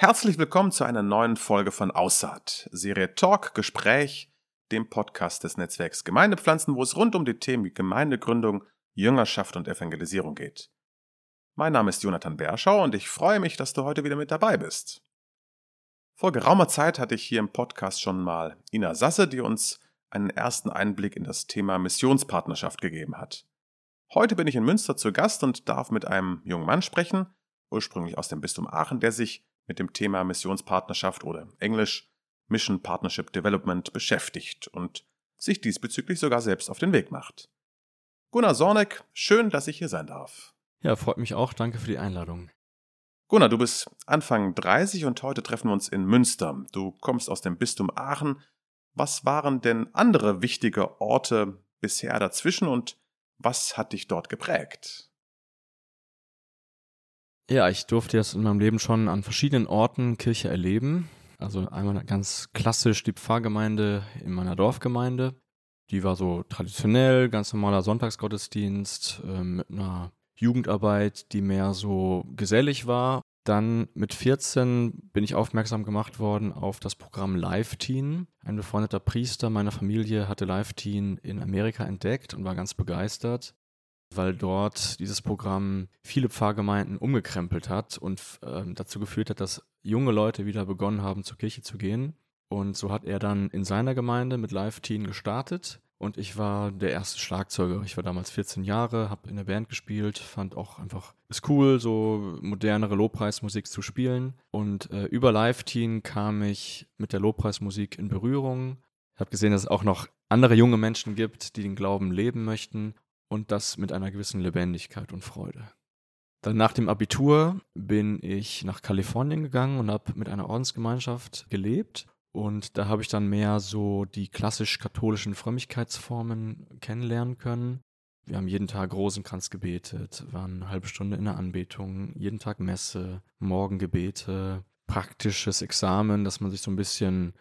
Herzlich willkommen zu einer neuen Folge von Aussaat, Serie Talk, Gespräch, dem Podcast des Netzwerks Gemeindepflanzen, wo es rund um die Themen Gemeindegründung, Jüngerschaft und Evangelisierung geht. Mein Name ist Jonathan Berschau und ich freue mich, dass du heute wieder mit dabei bist. Vor geraumer Zeit hatte ich hier im Podcast schon mal Ina Sasse, die uns einen ersten Einblick in das Thema Missionspartnerschaft gegeben hat. Heute bin ich in Münster zu Gast und darf mit einem jungen Mann sprechen, ursprünglich aus dem Bistum Aachen, der sich mit dem Thema Missionspartnerschaft oder Englisch Mission Partnership Development beschäftigt und sich diesbezüglich sogar selbst auf den Weg macht. Gunnar Sornek, schön, dass ich hier sein darf. Ja, freut mich auch. Danke für die Einladung. Gunnar, du bist Anfang 30 und heute treffen wir uns in Münster. Du kommst aus dem Bistum Aachen. Was waren denn andere wichtige Orte bisher dazwischen und was hat dich dort geprägt? Ja, ich durfte jetzt in meinem Leben schon an verschiedenen Orten Kirche erleben. Also einmal ganz klassisch die Pfarrgemeinde in meiner Dorfgemeinde. Die war so traditionell, ganz normaler Sonntagsgottesdienst äh, mit einer Jugendarbeit, die mehr so gesellig war. Dann mit 14 bin ich aufmerksam gemacht worden auf das Programm Live Teen. Ein befreundeter Priester meiner Familie hatte Live Teen in Amerika entdeckt und war ganz begeistert weil dort dieses Programm viele Pfarrgemeinden umgekrempelt hat und äh, dazu geführt hat, dass junge Leute wieder begonnen haben, zur Kirche zu gehen. Und so hat er dann in seiner Gemeinde mit Live-Teen gestartet. Und ich war der erste Schlagzeuger. Ich war damals 14 Jahre, habe in der Band gespielt, fand auch einfach es cool, so modernere Lobpreismusik zu spielen. Und äh, über Live-Teen kam ich mit der Lobpreismusik in Berührung. Ich habe gesehen, dass es auch noch andere junge Menschen gibt, die den Glauben leben möchten und das mit einer gewissen Lebendigkeit und Freude. Dann nach dem Abitur bin ich nach Kalifornien gegangen und habe mit einer Ordensgemeinschaft gelebt. Und da habe ich dann mehr so die klassisch-katholischen Frömmigkeitsformen kennenlernen können. Wir haben jeden Tag Rosenkranz gebetet, waren eine halbe Stunde in der Anbetung, jeden Tag Messe, Morgengebete, praktisches Examen, dass man sich so ein bisschen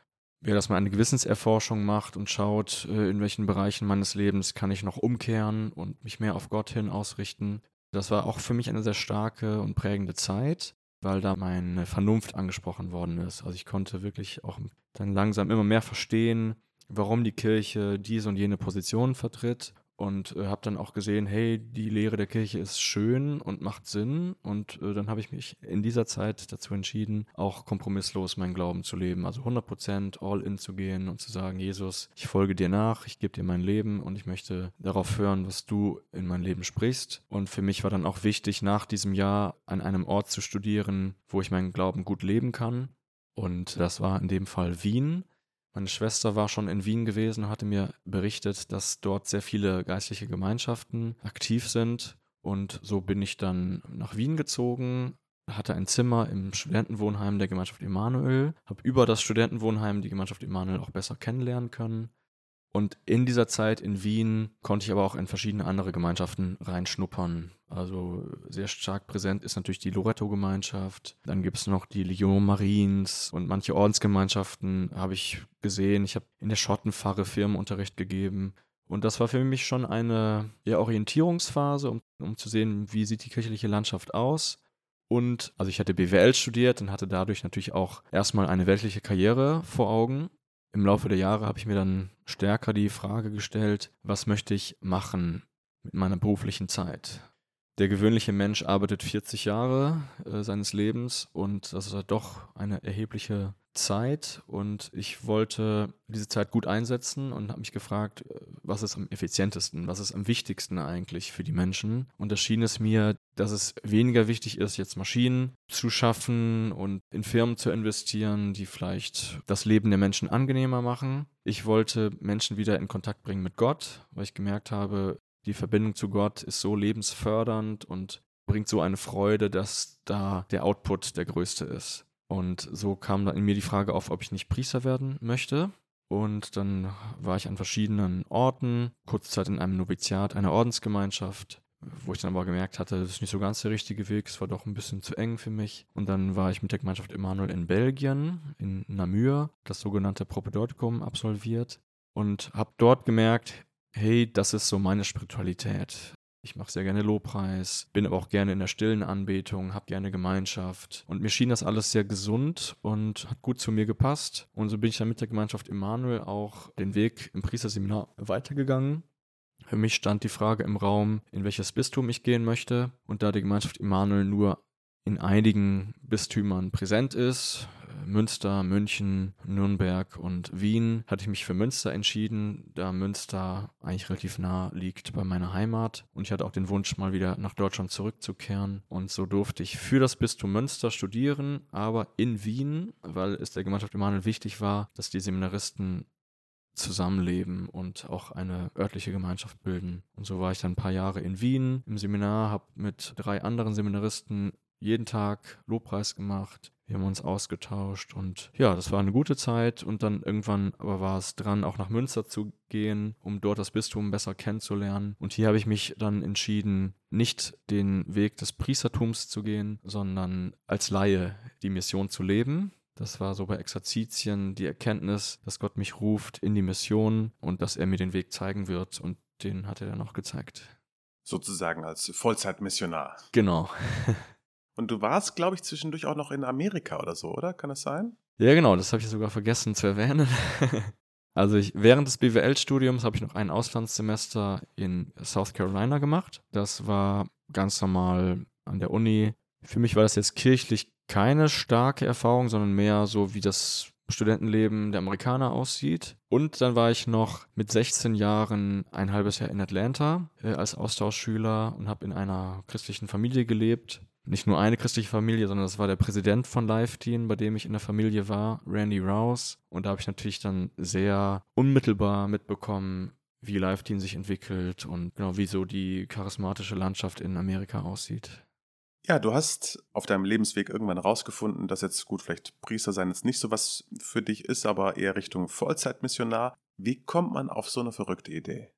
ja, dass man eine Gewissenserforschung macht und schaut, äh, in welchen Bereichen meines Lebens kann ich noch umkehren und mich mehr auf Gott hin ausrichten. Das war auch für mich eine sehr starke und prägende Zeit, weil da meine Vernunft angesprochen worden ist. Also ich konnte wirklich auch dann langsam immer mehr verstehen, warum die Kirche diese und jene Position vertritt und äh, habe dann auch gesehen, hey, die Lehre der Kirche ist schön und macht Sinn. Und äh, dann habe ich mich in dieser Zeit dazu entschieden, auch kompromisslos meinen Glauben zu leben. Also 100% all in zu gehen und zu sagen, Jesus, ich folge dir nach, ich gebe dir mein Leben und ich möchte darauf hören, was du in mein Leben sprichst. Und für mich war dann auch wichtig, nach diesem Jahr an einem Ort zu studieren, wo ich meinen Glauben gut leben kann. Und das war in dem Fall Wien. Meine Schwester war schon in Wien gewesen und hatte mir berichtet, dass dort sehr viele geistliche Gemeinschaften aktiv sind. Und so bin ich dann nach Wien gezogen, hatte ein Zimmer im Studentenwohnheim der Gemeinschaft Emanuel, habe über das Studentenwohnheim die Gemeinschaft Emanuel auch besser kennenlernen können und in dieser Zeit in Wien konnte ich aber auch in verschiedene andere Gemeinschaften reinschnuppern. Also sehr stark präsent ist natürlich die Loretto-Gemeinschaft. Dann gibt es noch die Legion Mariens und manche Ordensgemeinschaften habe ich gesehen. Ich habe in der Schottenpfarre Firmenunterricht gegeben. Und das war für mich schon eine ja, Orientierungsphase, um, um zu sehen, wie sieht die kirchliche Landschaft aus. Und also ich hatte BWL studiert und hatte dadurch natürlich auch erstmal eine weltliche Karriere vor Augen im Laufe der Jahre habe ich mir dann stärker die Frage gestellt, was möchte ich machen mit meiner beruflichen Zeit? Der gewöhnliche Mensch arbeitet 40 Jahre äh, seines Lebens und das ist halt doch eine erhebliche Zeit und ich wollte diese Zeit gut einsetzen und habe mich gefragt, äh, was ist am effizientesten, was ist am wichtigsten eigentlich für die Menschen. Und da schien es mir, dass es weniger wichtig ist, jetzt Maschinen zu schaffen und in Firmen zu investieren, die vielleicht das Leben der Menschen angenehmer machen. Ich wollte Menschen wieder in Kontakt bringen mit Gott, weil ich gemerkt habe, die Verbindung zu Gott ist so lebensfördernd und bringt so eine Freude, dass da der Output der größte ist. Und so kam dann in mir die Frage auf, ob ich nicht Priester werden möchte. Und dann war ich an verschiedenen Orten, kurze Zeit in einem Noviziat einer Ordensgemeinschaft, wo ich dann aber gemerkt hatte, das ist nicht so ganz der richtige Weg, es war doch ein bisschen zu eng für mich. Und dann war ich mit der Gemeinschaft Emanuel in Belgien, in Namur, das sogenannte Propedeutikum absolviert und habe dort gemerkt, hey, das ist so meine Spiritualität. Ich mache sehr gerne Lobpreis, bin aber auch gerne in der stillen Anbetung, habe gerne Gemeinschaft. Und mir schien das alles sehr gesund und hat gut zu mir gepasst. Und so bin ich dann mit der Gemeinschaft Emanuel auch den Weg im Priesterseminar weitergegangen. Für mich stand die Frage im Raum, in welches Bistum ich gehen möchte. Und da die Gemeinschaft Emanuel nur in einigen Bistümern präsent ist, Münster, München, Nürnberg und Wien hatte ich mich für Münster entschieden, da Münster eigentlich relativ nah liegt bei meiner Heimat. Und ich hatte auch den Wunsch, mal wieder nach Deutschland zurückzukehren. Und so durfte ich für das Bistum Münster studieren, aber in Wien, weil es der Gemeinschaft Emanuel wichtig war, dass die Seminaristen zusammenleben und auch eine örtliche Gemeinschaft bilden. Und so war ich dann ein paar Jahre in Wien im Seminar, habe mit drei anderen Seminaristen jeden Tag Lobpreis gemacht. Wir haben uns ausgetauscht und ja, das war eine gute Zeit und dann irgendwann aber war es dran, auch nach Münster zu gehen, um dort das Bistum besser kennenzulernen. Und hier habe ich mich dann entschieden, nicht den Weg des Priestertums zu gehen, sondern als Laie die Mission zu leben. Das war so bei Exerzitien die Erkenntnis, dass Gott mich ruft in die Mission und dass er mir den Weg zeigen wird und den hat er dann auch gezeigt. Sozusagen als Vollzeitmissionar. Genau. Und du warst, glaube ich, zwischendurch auch noch in Amerika oder so, oder? Kann das sein? Ja, genau, das habe ich sogar vergessen zu erwähnen. also ich, während des BWL-Studiums habe ich noch ein Auslandssemester in South Carolina gemacht. Das war ganz normal an der Uni. Für mich war das jetzt kirchlich keine starke Erfahrung, sondern mehr so, wie das Studentenleben der Amerikaner aussieht. Und dann war ich noch mit 16 Jahren ein halbes Jahr in Atlanta äh, als Austauschschüler und habe in einer christlichen Familie gelebt nicht nur eine christliche Familie, sondern das war der Präsident von Live Teen, bei dem ich in der Familie war, Randy Rouse. Und da habe ich natürlich dann sehr unmittelbar mitbekommen, wie Live Teen sich entwickelt und genau wie so die charismatische Landschaft in Amerika aussieht. Ja, du hast auf deinem Lebensweg irgendwann rausgefunden, dass jetzt gut, vielleicht Priester sein jetzt nicht so was für dich ist, aber eher Richtung Vollzeitmissionar. Wie kommt man auf so eine verrückte Idee?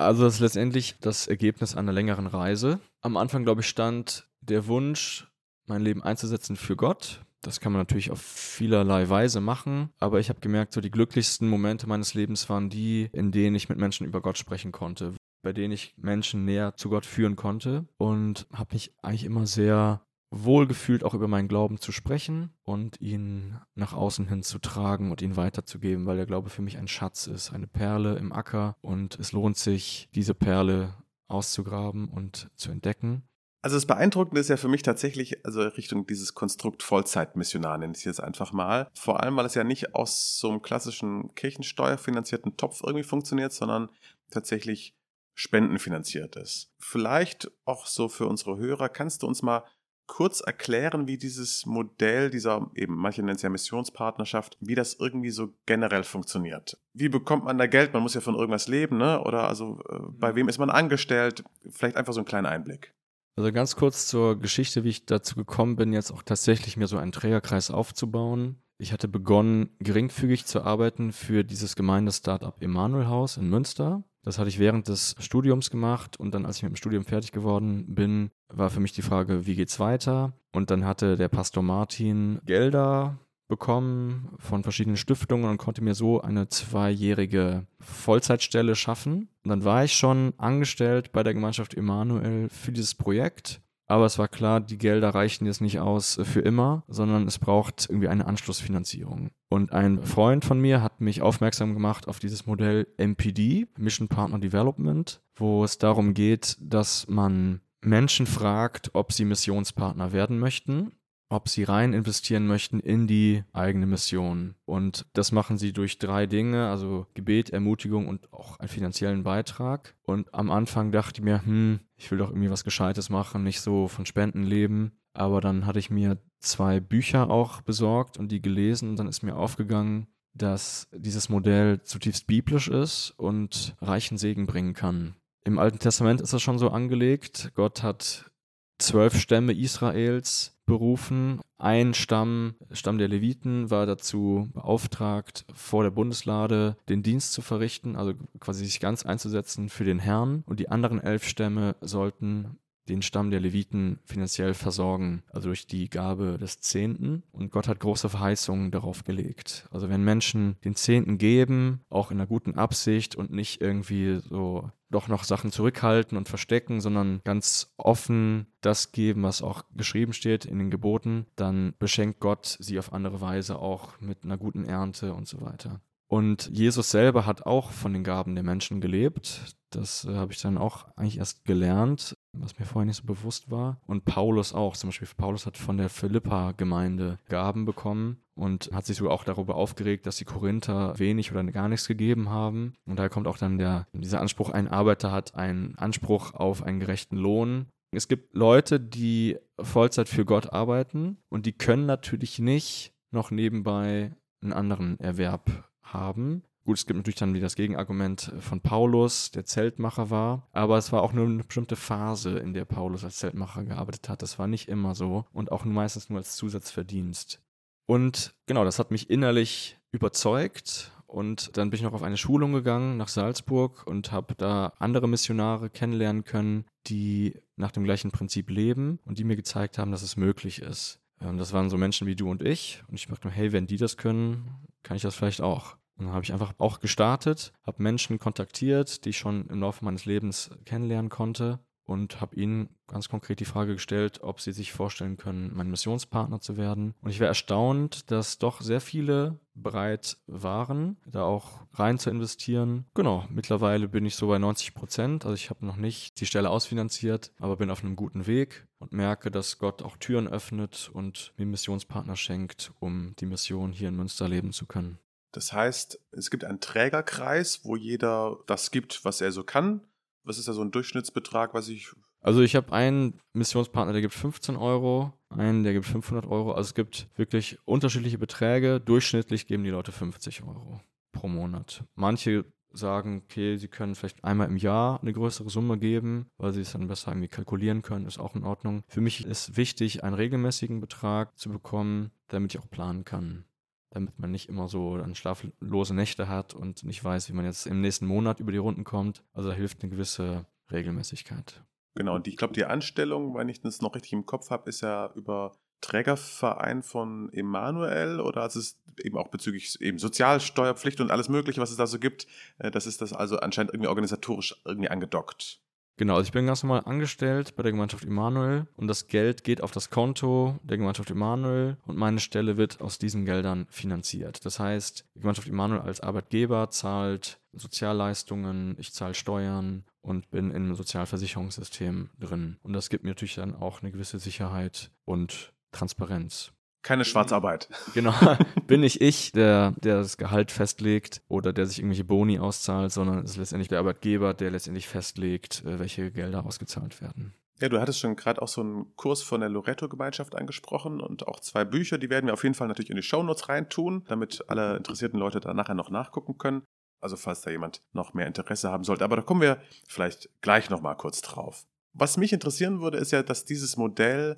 Also das ist letztendlich das Ergebnis einer längeren Reise. Am Anfang, glaube ich, stand der Wunsch, mein Leben einzusetzen für Gott. Das kann man natürlich auf vielerlei Weise machen, aber ich habe gemerkt, so die glücklichsten Momente meines Lebens waren die, in denen ich mit Menschen über Gott sprechen konnte, bei denen ich Menschen näher zu Gott führen konnte und habe mich eigentlich immer sehr wohlgefühlt auch über meinen Glauben zu sprechen und ihn nach außen hin zu tragen und ihn weiterzugeben, weil der Glaube für mich ein Schatz ist, eine Perle im Acker und es lohnt sich, diese Perle auszugraben und zu entdecken. Also das Beeindruckende ist ja für mich tatsächlich, also Richtung dieses Konstrukt Vollzeitmissionar nenne ich es jetzt einfach mal. Vor allem, weil es ja nicht aus so einem klassischen kirchensteuerfinanzierten Topf irgendwie funktioniert, sondern tatsächlich spendenfinanziert ist. Vielleicht auch so für unsere Hörer, kannst du uns mal kurz erklären, wie dieses Modell dieser, eben manche nennen es ja Missionspartnerschaft, wie das irgendwie so generell funktioniert? Wie bekommt man da Geld? Man muss ja von irgendwas leben, ne? Oder also äh, bei mhm. wem ist man angestellt? Vielleicht einfach so einen kleinen Einblick. Also ganz kurz zur Geschichte, wie ich dazu gekommen bin, jetzt auch tatsächlich mir so einen Trägerkreis aufzubauen. Ich hatte begonnen, geringfügig zu arbeiten für dieses Gemeinde-Startup Emanuel Haus in Münster. Das hatte ich während des Studiums gemacht und dann, als ich mit dem Studium fertig geworden bin, war für mich die Frage, wie geht's weiter? Und dann hatte der Pastor Martin Gelder bekommen von verschiedenen Stiftungen und konnte mir so eine zweijährige Vollzeitstelle schaffen. Und dann war ich schon angestellt bei der Gemeinschaft Emanuel für dieses Projekt. Aber es war klar, die Gelder reichen jetzt nicht aus für immer, sondern es braucht irgendwie eine Anschlussfinanzierung. Und ein Freund von mir hat mich aufmerksam gemacht auf dieses Modell MPD, Mission Partner Development, wo es darum geht, dass man Menschen fragt, ob sie Missionspartner werden möchten ob sie rein investieren möchten in die eigene Mission. Und das machen sie durch drei Dinge, also Gebet, Ermutigung und auch einen finanziellen Beitrag. Und am Anfang dachte ich mir, hm, ich will doch irgendwie was Gescheites machen, nicht so von Spenden leben. Aber dann hatte ich mir zwei Bücher auch besorgt und die gelesen und dann ist mir aufgegangen, dass dieses Modell zutiefst biblisch ist und reichen Segen bringen kann. Im Alten Testament ist das schon so angelegt. Gott hat zwölf Stämme Israels berufen. Ein Stamm, Stamm der Leviten, war dazu beauftragt, vor der Bundeslade den Dienst zu verrichten, also quasi sich ganz einzusetzen für den Herrn. Und die anderen elf Stämme sollten den Stamm der Leviten finanziell versorgen, also durch die Gabe des Zehnten. Und Gott hat große Verheißungen darauf gelegt. Also wenn Menschen den Zehnten geben, auch in einer guten Absicht und nicht irgendwie so doch noch Sachen zurückhalten und verstecken, sondern ganz offen das geben, was auch geschrieben steht in den Geboten, dann beschenkt Gott sie auf andere Weise auch mit einer guten Ernte und so weiter. Und Jesus selber hat auch von den Gaben der Menschen gelebt. Das äh, habe ich dann auch eigentlich erst gelernt, was mir vorher nicht so bewusst war. Und Paulus auch. Zum Beispiel Paulus hat von der Philippa-Gemeinde Gaben bekommen und hat sich sogar auch darüber aufgeregt, dass die Korinther wenig oder gar nichts gegeben haben. Und da kommt auch dann der, dieser Anspruch, ein Arbeiter hat einen Anspruch auf einen gerechten Lohn. Es gibt Leute, die Vollzeit für Gott arbeiten und die können natürlich nicht noch nebenbei einen anderen Erwerb haben. Gut, es gibt natürlich dann wieder das Gegenargument von Paulus, der Zeltmacher war, aber es war auch nur eine bestimmte Phase, in der Paulus als Zeltmacher gearbeitet hat. Das war nicht immer so und auch meistens nur als Zusatzverdienst. Und genau, das hat mich innerlich überzeugt und dann bin ich noch auf eine Schulung gegangen nach Salzburg und habe da andere Missionare kennenlernen können, die nach dem gleichen Prinzip leben und die mir gezeigt haben, dass es möglich ist. Ähm, das waren so Menschen wie du und ich. Und ich dachte mir, hey, wenn die das können, kann ich das vielleicht auch. Und dann habe ich einfach auch gestartet, habe Menschen kontaktiert, die ich schon im Laufe meines Lebens kennenlernen konnte und habe ihnen ganz konkret die Frage gestellt, ob sie sich vorstellen können, mein Missionspartner zu werden. Und ich wäre erstaunt, dass doch sehr viele bereit waren, da auch rein zu investieren. Genau, mittlerweile bin ich so bei 90 Prozent. Also ich habe noch nicht die Stelle ausfinanziert, aber bin auf einem guten Weg und merke, dass Gott auch Türen öffnet und mir Missionspartner schenkt, um die Mission hier in Münster leben zu können. Das heißt, es gibt einen Trägerkreis, wo jeder das gibt, was er so kann. Was ist da so ein Durchschnittsbetrag, was ich. Also ich habe einen Missionspartner, der gibt 15 Euro, einen, der gibt 500 Euro. Also es gibt wirklich unterschiedliche Beträge. Durchschnittlich geben die Leute 50 Euro pro Monat. Manche sagen, okay, sie können vielleicht einmal im Jahr eine größere Summe geben, weil sie es dann besser irgendwie kalkulieren können, ist auch in Ordnung. Für mich ist wichtig, einen regelmäßigen Betrag zu bekommen, damit ich auch planen kann damit man nicht immer so dann schlaflose Nächte hat und nicht weiß, wie man jetzt im nächsten Monat über die Runden kommt. Also da hilft eine gewisse Regelmäßigkeit. Genau, und ich glaube, die Anstellung, wenn ich das noch richtig im Kopf habe, ist ja über Trägerverein von Emanuel oder es ist eben auch bezüglich eben Sozialsteuerpflicht und alles Mögliche, was es da so gibt. Äh, das ist das also anscheinend irgendwie organisatorisch irgendwie angedockt. Genau, also ich bin ganz normal angestellt bei der Gemeinschaft Emanuel und das Geld geht auf das Konto der Gemeinschaft Emanuel und meine Stelle wird aus diesen Geldern finanziert. Das heißt, die Gemeinschaft Emanuel als Arbeitgeber zahlt Sozialleistungen, ich zahle Steuern und bin im Sozialversicherungssystem drin. Und das gibt mir natürlich dann auch eine gewisse Sicherheit und Transparenz. Keine Schwarzarbeit. Genau, bin nicht ich, der, der das Gehalt festlegt oder der sich irgendwelche Boni auszahlt, sondern es ist letztendlich der Arbeitgeber, der letztendlich festlegt, äh, welche Gelder ausgezahlt werden. Ja, du hattest schon gerade auch so einen Kurs von der Loretto-Gemeinschaft angesprochen und auch zwei Bücher, die werden wir auf jeden Fall natürlich in die Shownotes reintun, damit alle interessierten Leute da nachher noch nachgucken können. Also falls da jemand noch mehr Interesse haben sollte. Aber da kommen wir vielleicht gleich nochmal kurz drauf. Was mich interessieren würde, ist ja, dass dieses Modell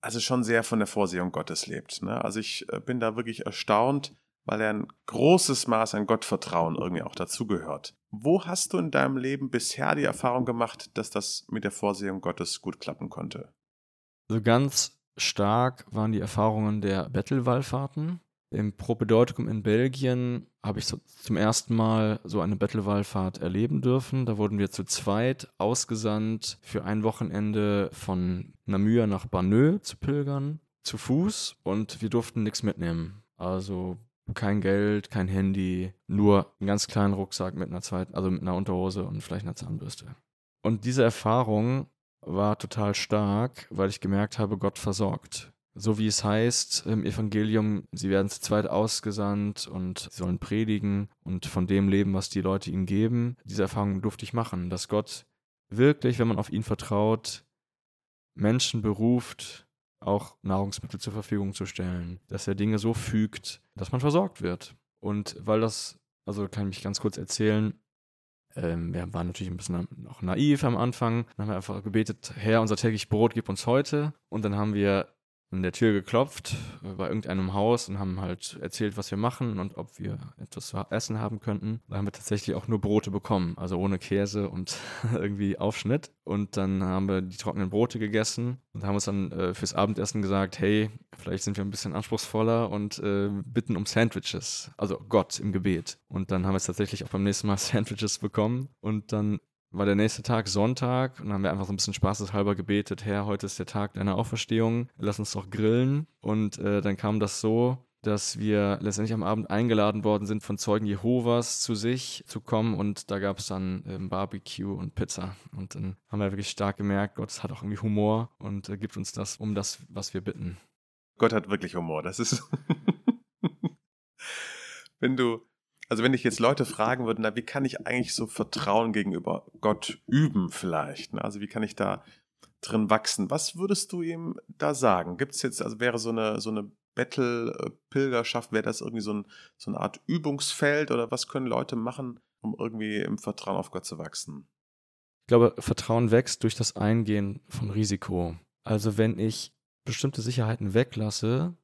also schon sehr von der Vorsehung Gottes lebt. Ne? Also ich äh, bin da wirklich erstaunt, weil er ein großes Maß an Gottvertrauen irgendwie auch dazugehört. Wo hast du in deinem Leben bisher die Erfahrung gemacht, dass das mit der Vorsehung Gottes gut klappen konnte? So ganz stark waren die Erfahrungen der Bettelwallfahrten. Im Propedeutikum in Belgien habe ich so zum ersten Mal so eine Bettelwallfahrt erleben dürfen. Da wurden wir zu zweit ausgesandt für ein Wochenende von Namur nach Banneux zu pilgern, zu Fuß und wir durften nichts mitnehmen. Also kein Geld, kein Handy, nur einen ganz kleinen Rucksack mit einer zweiten, also mit einer Unterhose und vielleicht einer Zahnbürste. Und diese Erfahrung war total stark, weil ich gemerkt habe, Gott versorgt so wie es heißt im Evangelium, sie werden zu zweit ausgesandt und sollen predigen und von dem leben, was die Leute ihnen geben. Diese Erfahrung durfte ich machen, dass Gott wirklich, wenn man auf ihn vertraut, Menschen beruft, auch Nahrungsmittel zur Verfügung zu stellen, dass er Dinge so fügt, dass man versorgt wird. Und weil das, also kann ich mich ganz kurz erzählen, ähm, wir waren natürlich ein bisschen noch naiv am Anfang. Dann haben wir einfach gebetet, Herr, unser täglich Brot gib uns heute. Und dann haben wir an der Tür geklopft äh, bei irgendeinem Haus und haben halt erzählt, was wir machen und ob wir etwas zu essen haben könnten. Da haben wir tatsächlich auch nur Brote bekommen, also ohne Käse und irgendwie Aufschnitt. Und dann haben wir die trockenen Brote gegessen und haben uns dann äh, fürs Abendessen gesagt, hey, vielleicht sind wir ein bisschen anspruchsvoller und äh, bitten um Sandwiches, also Gott im Gebet. Und dann haben wir es tatsächlich auch beim nächsten Mal Sandwiches bekommen und dann war der nächste Tag Sonntag und dann haben wir einfach so ein bisschen spaßeshalber gebetet, Herr, heute ist der Tag deiner Auferstehung, lass uns doch grillen. Und äh, dann kam das so, dass wir letztendlich am Abend eingeladen worden sind, von Zeugen Jehovas zu sich zu kommen und da gab es dann ähm, Barbecue und Pizza. Und dann haben wir wirklich stark gemerkt, Gott hat auch irgendwie Humor und äh, gibt uns das um das, was wir bitten. Gott hat wirklich Humor, das ist. Wenn du also wenn ich jetzt Leute fragen würde, na, wie kann ich eigentlich so Vertrauen gegenüber Gott üben vielleicht? Ne? Also wie kann ich da drin wachsen? Was würdest du ihm da sagen? Gibt es jetzt, also wäre so eine, so eine Battle-Pilgerschaft, wäre das irgendwie so, ein, so eine Art Übungsfeld oder was können Leute machen, um irgendwie im Vertrauen auf Gott zu wachsen? Ich glaube, Vertrauen wächst durch das Eingehen von Risiko. Also wenn ich bestimmte Sicherheiten weglasse,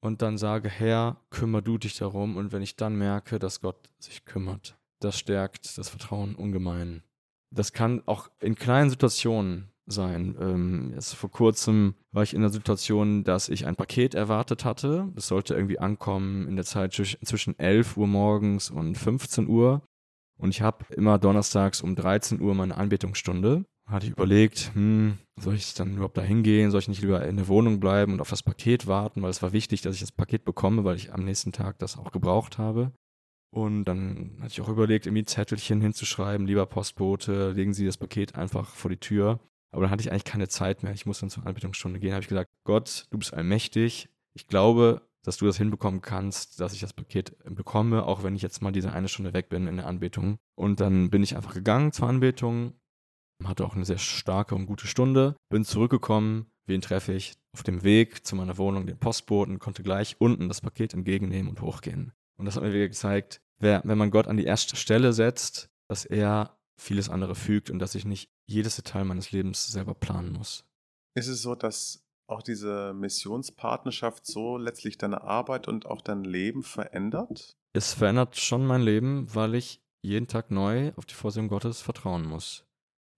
und dann sage, Herr, kümmer du dich darum. Und wenn ich dann merke, dass Gott sich kümmert, das stärkt das Vertrauen ungemein. Das kann auch in kleinen Situationen sein. Ähm, jetzt vor kurzem war ich in der Situation, dass ich ein Paket erwartet hatte. Es sollte irgendwie ankommen in der Zeit zwischen 11 Uhr morgens und 15 Uhr. Und ich habe immer donnerstags um 13 Uhr meine Anbetungsstunde hatte ich überlegt, hm, soll ich dann überhaupt da hingehen? Soll ich nicht lieber in der Wohnung bleiben und auf das Paket warten? Weil es war wichtig, dass ich das Paket bekomme, weil ich am nächsten Tag das auch gebraucht habe. Und dann hatte ich auch überlegt, irgendwie Zettelchen hinzuschreiben, lieber Postbote, legen Sie das Paket einfach vor die Tür. Aber dann hatte ich eigentlich keine Zeit mehr. Ich musste dann zur Anbetungsstunde gehen. Da habe ich gesagt, Gott, du bist allmächtig. Ich glaube, dass du das hinbekommen kannst, dass ich das Paket bekomme, auch wenn ich jetzt mal diese eine Stunde weg bin in der Anbetung. Und dann bin ich einfach gegangen zur Anbetung, hatte auch eine sehr starke und gute Stunde. Bin zurückgekommen. Wen treffe ich? Auf dem Weg zu meiner Wohnung den Postboten, konnte gleich unten das Paket entgegennehmen und hochgehen. Und das hat mir wieder gezeigt, wer, wenn man Gott an die erste Stelle setzt, dass er vieles andere fügt und dass ich nicht jedes Detail meines Lebens selber planen muss. Ist es so, dass auch diese Missionspartnerschaft so letztlich deine Arbeit und auch dein Leben verändert? Es verändert schon mein Leben, weil ich jeden Tag neu auf die Vorsehung Gottes vertrauen muss.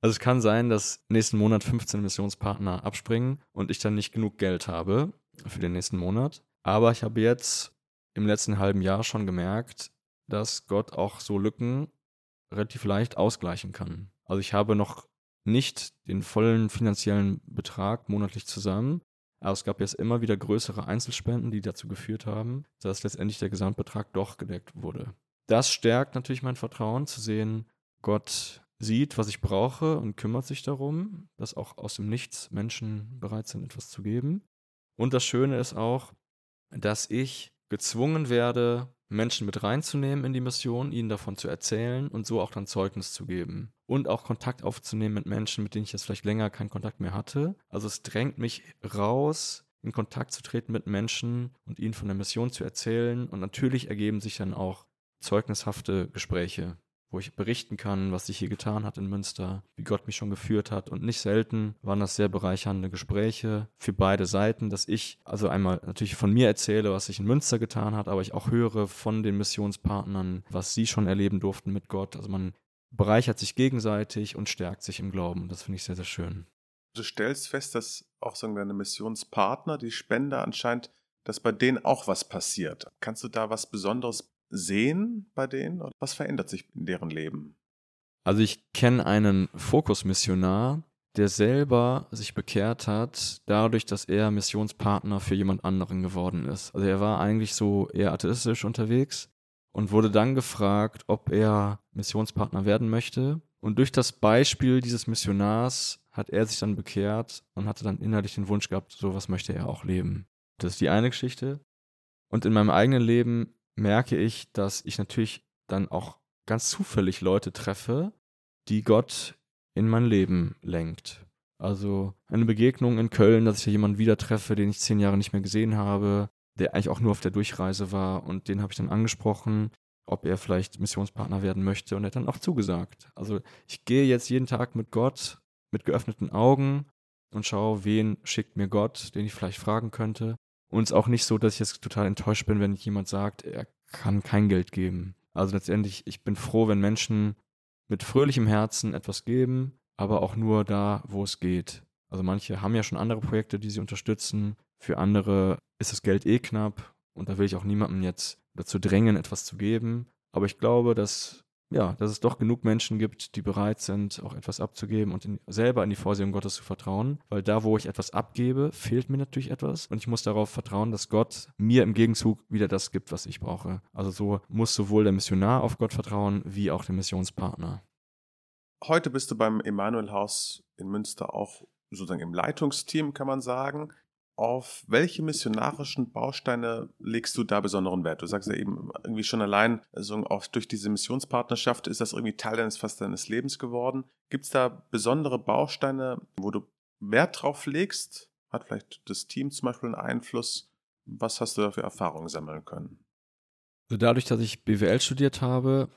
Also es kann sein, dass nächsten Monat 15 Missionspartner abspringen und ich dann nicht genug Geld habe für den nächsten Monat. Aber ich habe jetzt im letzten halben Jahr schon gemerkt, dass Gott auch so Lücken relativ leicht ausgleichen kann. Also ich habe noch nicht den vollen finanziellen Betrag monatlich zusammen, aber es gab jetzt immer wieder größere Einzelspenden, die dazu geführt haben, dass letztendlich der Gesamtbetrag doch gedeckt wurde. Das stärkt natürlich mein Vertrauen zu sehen, Gott sieht, was ich brauche und kümmert sich darum, dass auch aus dem Nichts Menschen bereit sind, etwas zu geben. Und das Schöne ist auch, dass ich gezwungen werde, Menschen mit reinzunehmen in die Mission, ihnen davon zu erzählen und so auch dann Zeugnis zu geben. Und auch Kontakt aufzunehmen mit Menschen, mit denen ich jetzt vielleicht länger keinen Kontakt mehr hatte. Also es drängt mich raus, in Kontakt zu treten mit Menschen und ihnen von der Mission zu erzählen. Und natürlich ergeben sich dann auch zeugnishafte Gespräche wo ich berichten kann, was sich hier getan hat in Münster, wie Gott mich schon geführt hat. Und nicht selten waren das sehr bereichernde Gespräche für beide Seiten, dass ich also einmal natürlich von mir erzähle, was sich in Münster getan hat, aber ich auch höre von den Missionspartnern, was sie schon erleben durften mit Gott. Also man bereichert sich gegenseitig und stärkt sich im Glauben. Das finde ich sehr, sehr schön. Du stellst fest, dass auch sagen deine Missionspartner, die Spender anscheinend, dass bei denen auch was passiert. Kannst du da was Besonderes sehen bei denen? Was verändert sich in deren Leben? Also ich kenne einen Fokusmissionar, der selber sich bekehrt hat, dadurch, dass er Missionspartner für jemand anderen geworden ist. Also er war eigentlich so eher atheistisch unterwegs und wurde dann gefragt, ob er Missionspartner werden möchte. Und durch das Beispiel dieses Missionars hat er sich dann bekehrt und hatte dann innerlich den Wunsch gehabt, sowas möchte er auch leben. Das ist die eine Geschichte. Und in meinem eigenen Leben merke ich, dass ich natürlich dann auch ganz zufällig Leute treffe, die Gott in mein Leben lenkt. Also eine Begegnung in Köln, dass ich jemanden wieder treffe, den ich zehn Jahre nicht mehr gesehen habe, der eigentlich auch nur auf der Durchreise war und den habe ich dann angesprochen, ob er vielleicht Missionspartner werden möchte und er hat dann auch zugesagt. Also ich gehe jetzt jeden Tag mit Gott mit geöffneten Augen und schaue, wen schickt mir Gott, den ich vielleicht fragen könnte. Und es ist auch nicht so, dass ich jetzt total enttäuscht bin, wenn jemand sagt, er kann kein Geld geben. Also letztendlich, ich bin froh, wenn Menschen mit fröhlichem Herzen etwas geben, aber auch nur da, wo es geht. Also manche haben ja schon andere Projekte, die sie unterstützen. Für andere ist das Geld eh knapp und da will ich auch niemandem jetzt dazu drängen, etwas zu geben. Aber ich glaube, dass ja, dass es doch genug Menschen gibt, die bereit sind, auch etwas abzugeben und in, selber in die Vorsehung Gottes zu vertrauen. Weil da, wo ich etwas abgebe, fehlt mir natürlich etwas und ich muss darauf vertrauen, dass Gott mir im Gegenzug wieder das gibt, was ich brauche. Also so muss sowohl der Missionar auf Gott vertrauen, wie auch der Missionspartner. Heute bist du beim Emanuel Haus in Münster auch sozusagen im Leitungsteam, kann man sagen. Auf welche missionarischen Bausteine legst du da besonderen Wert? Du sagst ja eben irgendwie schon allein, also auch durch diese Missionspartnerschaft ist das irgendwie Teil deines fast deines Lebens geworden. Gibt es da besondere Bausteine, wo du Wert drauf legst? Hat vielleicht das Team zum Beispiel einen Einfluss? Was hast du da für Erfahrungen sammeln können? Also dadurch, dass ich BWL studiert habe,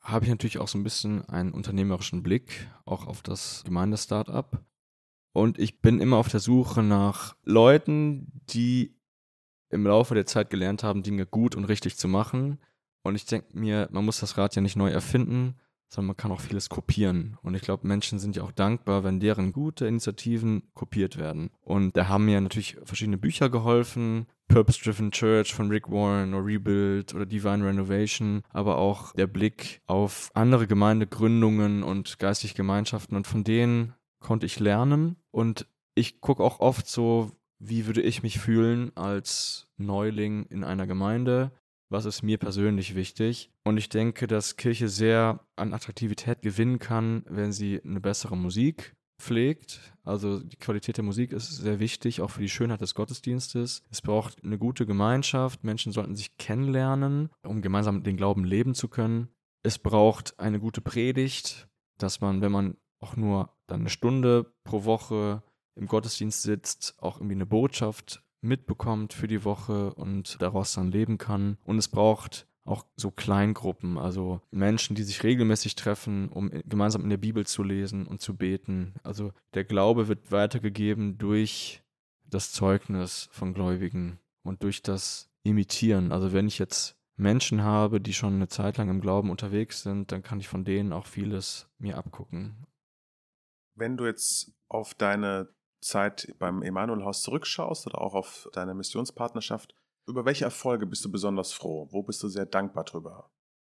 habe ich natürlich auch so ein bisschen einen unternehmerischen Blick auch auf das Gemeindestartup. Und ich bin immer auf der Suche nach Leuten, die im Laufe der Zeit gelernt haben, Dinge gut und richtig zu machen. Und ich denke mir, man muss das Rad ja nicht neu erfinden, sondern man kann auch vieles kopieren. Und ich glaube, Menschen sind ja auch dankbar, wenn deren gute Initiativen kopiert werden. Und da haben mir natürlich verschiedene Bücher geholfen. Purpose Driven Church von Rick Warren oder Rebuild oder Divine Renovation, aber auch der Blick auf andere Gemeindegründungen und geistige Gemeinschaften. Und von denen konnte ich lernen und ich gucke auch oft so, wie würde ich mich fühlen als Neuling in einer Gemeinde? Was ist mir persönlich wichtig? Und ich denke, dass Kirche sehr an Attraktivität gewinnen kann, wenn sie eine bessere Musik pflegt. Also die Qualität der Musik ist sehr wichtig, auch für die Schönheit des Gottesdienstes. Es braucht eine gute Gemeinschaft. Menschen sollten sich kennenlernen, um gemeinsam den Glauben leben zu können. Es braucht eine gute Predigt, dass man, wenn man auch nur dann eine Stunde pro Woche im Gottesdienst sitzt, auch irgendwie eine Botschaft mitbekommt für die Woche und daraus dann leben kann. Und es braucht auch so Kleingruppen, also Menschen, die sich regelmäßig treffen, um gemeinsam in der Bibel zu lesen und zu beten. Also der Glaube wird weitergegeben durch das Zeugnis von Gläubigen und durch das Imitieren. Also wenn ich jetzt Menschen habe, die schon eine Zeit lang im Glauben unterwegs sind, dann kann ich von denen auch vieles mir abgucken. Wenn du jetzt auf deine Zeit beim Emanuel-Haus zurückschaust oder auch auf deine Missionspartnerschaft, über welche Erfolge bist du besonders froh? Wo bist du sehr dankbar drüber?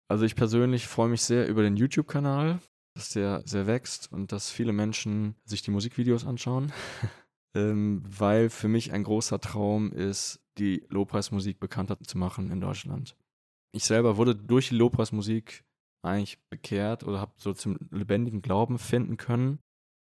Also ich persönlich freue mich sehr über den YouTube-Kanal, dass der sehr wächst und dass viele Menschen sich die Musikvideos anschauen, ähm, weil für mich ein großer Traum ist, die Lobpreismusik bekannter zu machen in Deutschland. Ich selber wurde durch die Lobpreismusik eigentlich bekehrt oder habe so zum lebendigen Glauben finden können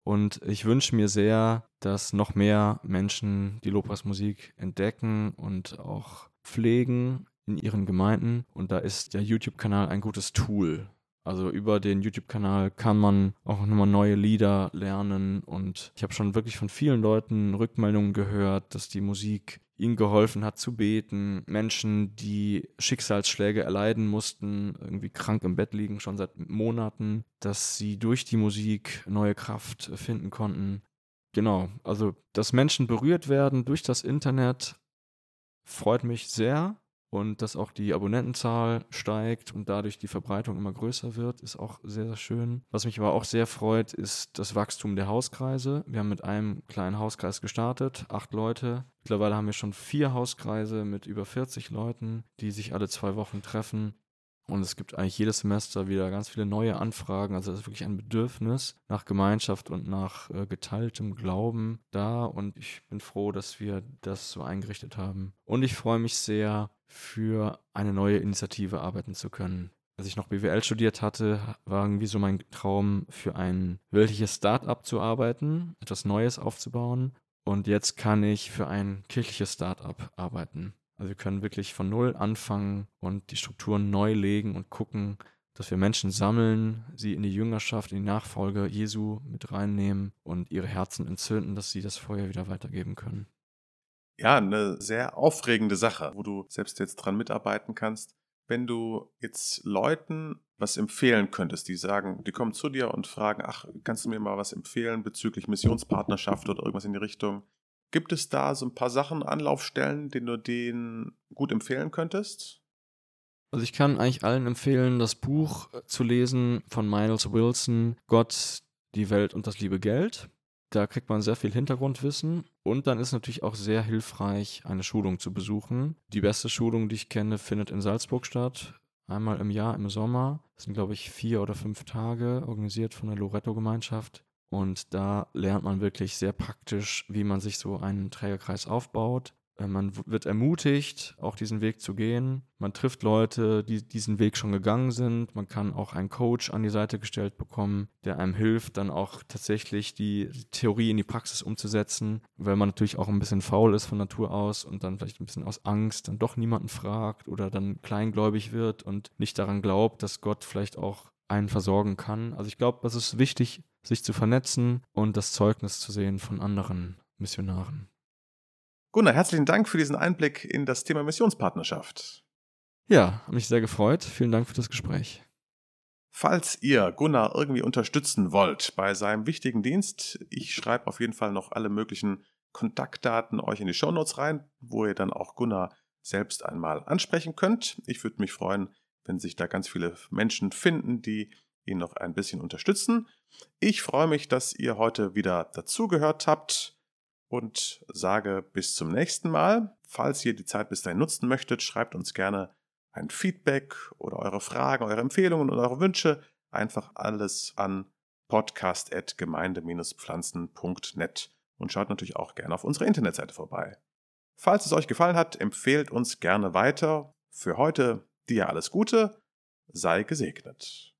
und ich wünsche mir sehr, dass noch mehr Menschen die Lobpreismusik entdecken und auch pflegen in ihren Gemeinden. Und da ist der YouTube-Kanal ein gutes Tool. Also über den YouTube-Kanal kann man auch nochmal neue Lieder lernen. Und ich habe schon wirklich von vielen Leuten Rückmeldungen gehört, dass die Musik ihnen geholfen hat zu beten. Menschen, die Schicksalsschläge erleiden mussten, irgendwie krank im Bett liegen, schon seit Monaten, dass sie durch die Musik neue Kraft finden konnten. Genau, also dass Menschen berührt werden durch das Internet, freut mich sehr. Und dass auch die Abonnentenzahl steigt und dadurch die Verbreitung immer größer wird, ist auch sehr, sehr schön. Was mich aber auch sehr freut, ist das Wachstum der Hauskreise. Wir haben mit einem kleinen Hauskreis gestartet, acht Leute. Mittlerweile haben wir schon vier Hauskreise mit über 40 Leuten, die sich alle zwei Wochen treffen. Und es gibt eigentlich jedes Semester wieder ganz viele neue Anfragen. Also es ist wirklich ein Bedürfnis nach Gemeinschaft und nach äh, geteiltem Glauben da. Und ich bin froh, dass wir das so eingerichtet haben. Und ich freue mich sehr, für eine neue Initiative arbeiten zu können. Als ich noch BWL studiert hatte, war irgendwie so mein Traum, für ein weltliches Start-up zu arbeiten, etwas Neues aufzubauen. Und jetzt kann ich für ein kirchliches Start-up arbeiten. Also wir können wirklich von Null anfangen und die Strukturen neu legen und gucken, dass wir Menschen sammeln, sie in die Jüngerschaft, in die Nachfolge Jesu mit reinnehmen und ihre Herzen entzünden, dass sie das Feuer wieder weitergeben können. Ja, eine sehr aufregende Sache, wo du selbst jetzt dran mitarbeiten kannst. Wenn du jetzt Leuten was empfehlen könntest, die sagen, die kommen zu dir und fragen, ach, kannst du mir mal was empfehlen bezüglich Missionspartnerschaft oder irgendwas in die Richtung? Gibt es da so ein paar Sachen, Anlaufstellen, die du denen gut empfehlen könntest? Also ich kann eigentlich allen empfehlen, das Buch äh, zu lesen von Miles Wilson, Gott, die Welt und das liebe Geld. Da kriegt man sehr viel Hintergrundwissen und dann ist natürlich auch sehr hilfreich, eine Schulung zu besuchen. Die beste Schulung, die ich kenne, findet in Salzburg statt. Einmal im Jahr im Sommer. Das sind, glaube ich, vier oder fünf Tage, organisiert von der Loretto-Gemeinschaft. Und da lernt man wirklich sehr praktisch, wie man sich so einen Trägerkreis aufbaut. Äh, man wird ermutigt, auch diesen Weg zu gehen. Man trifft Leute, die diesen Weg schon gegangen sind. Man kann auch einen Coach an die Seite gestellt bekommen, der einem hilft, dann auch tatsächlich die Theorie in die Praxis umzusetzen, weil man natürlich auch ein bisschen faul ist von Natur aus und dann vielleicht ein bisschen aus Angst dann doch niemanden fragt oder dann kleingläubig wird und nicht daran glaubt, dass Gott vielleicht auch einen versorgen kann. Also ich glaube, es ist wichtig, sich zu vernetzen und das Zeugnis zu sehen von anderen Missionaren. Gunnar, herzlichen Dank für diesen Einblick in das Thema Missionspartnerschaft. Ja, hat mich sehr gefreut. Vielen Dank für das Gespräch. Falls ihr Gunnar irgendwie unterstützen wollt bei seinem wichtigen Dienst, ich schreibe auf jeden Fall noch alle möglichen Kontaktdaten euch in die Shownotes rein, wo ihr dann auch Gunnar selbst einmal ansprechen könnt. Ich würde mich freuen, wenn sich da ganz viele Menschen finden, die ihn noch ein bisschen unterstützen. Ich freue mich, dass ihr heute wieder dazugehört habt und sage bis zum nächsten Mal. Falls ihr die Zeit bis dahin nutzen möchtet, schreibt uns gerne ein Feedback oder eure Fragen, eure Empfehlungen und eure Wünsche. Einfach alles an podcast.gemeinde-pflanzen.net und schaut natürlich auch gerne auf unserer Internetseite vorbei. Falls es euch gefallen hat, empfehlt uns gerne weiter. Für heute dir alles Gute, sei gesegnet.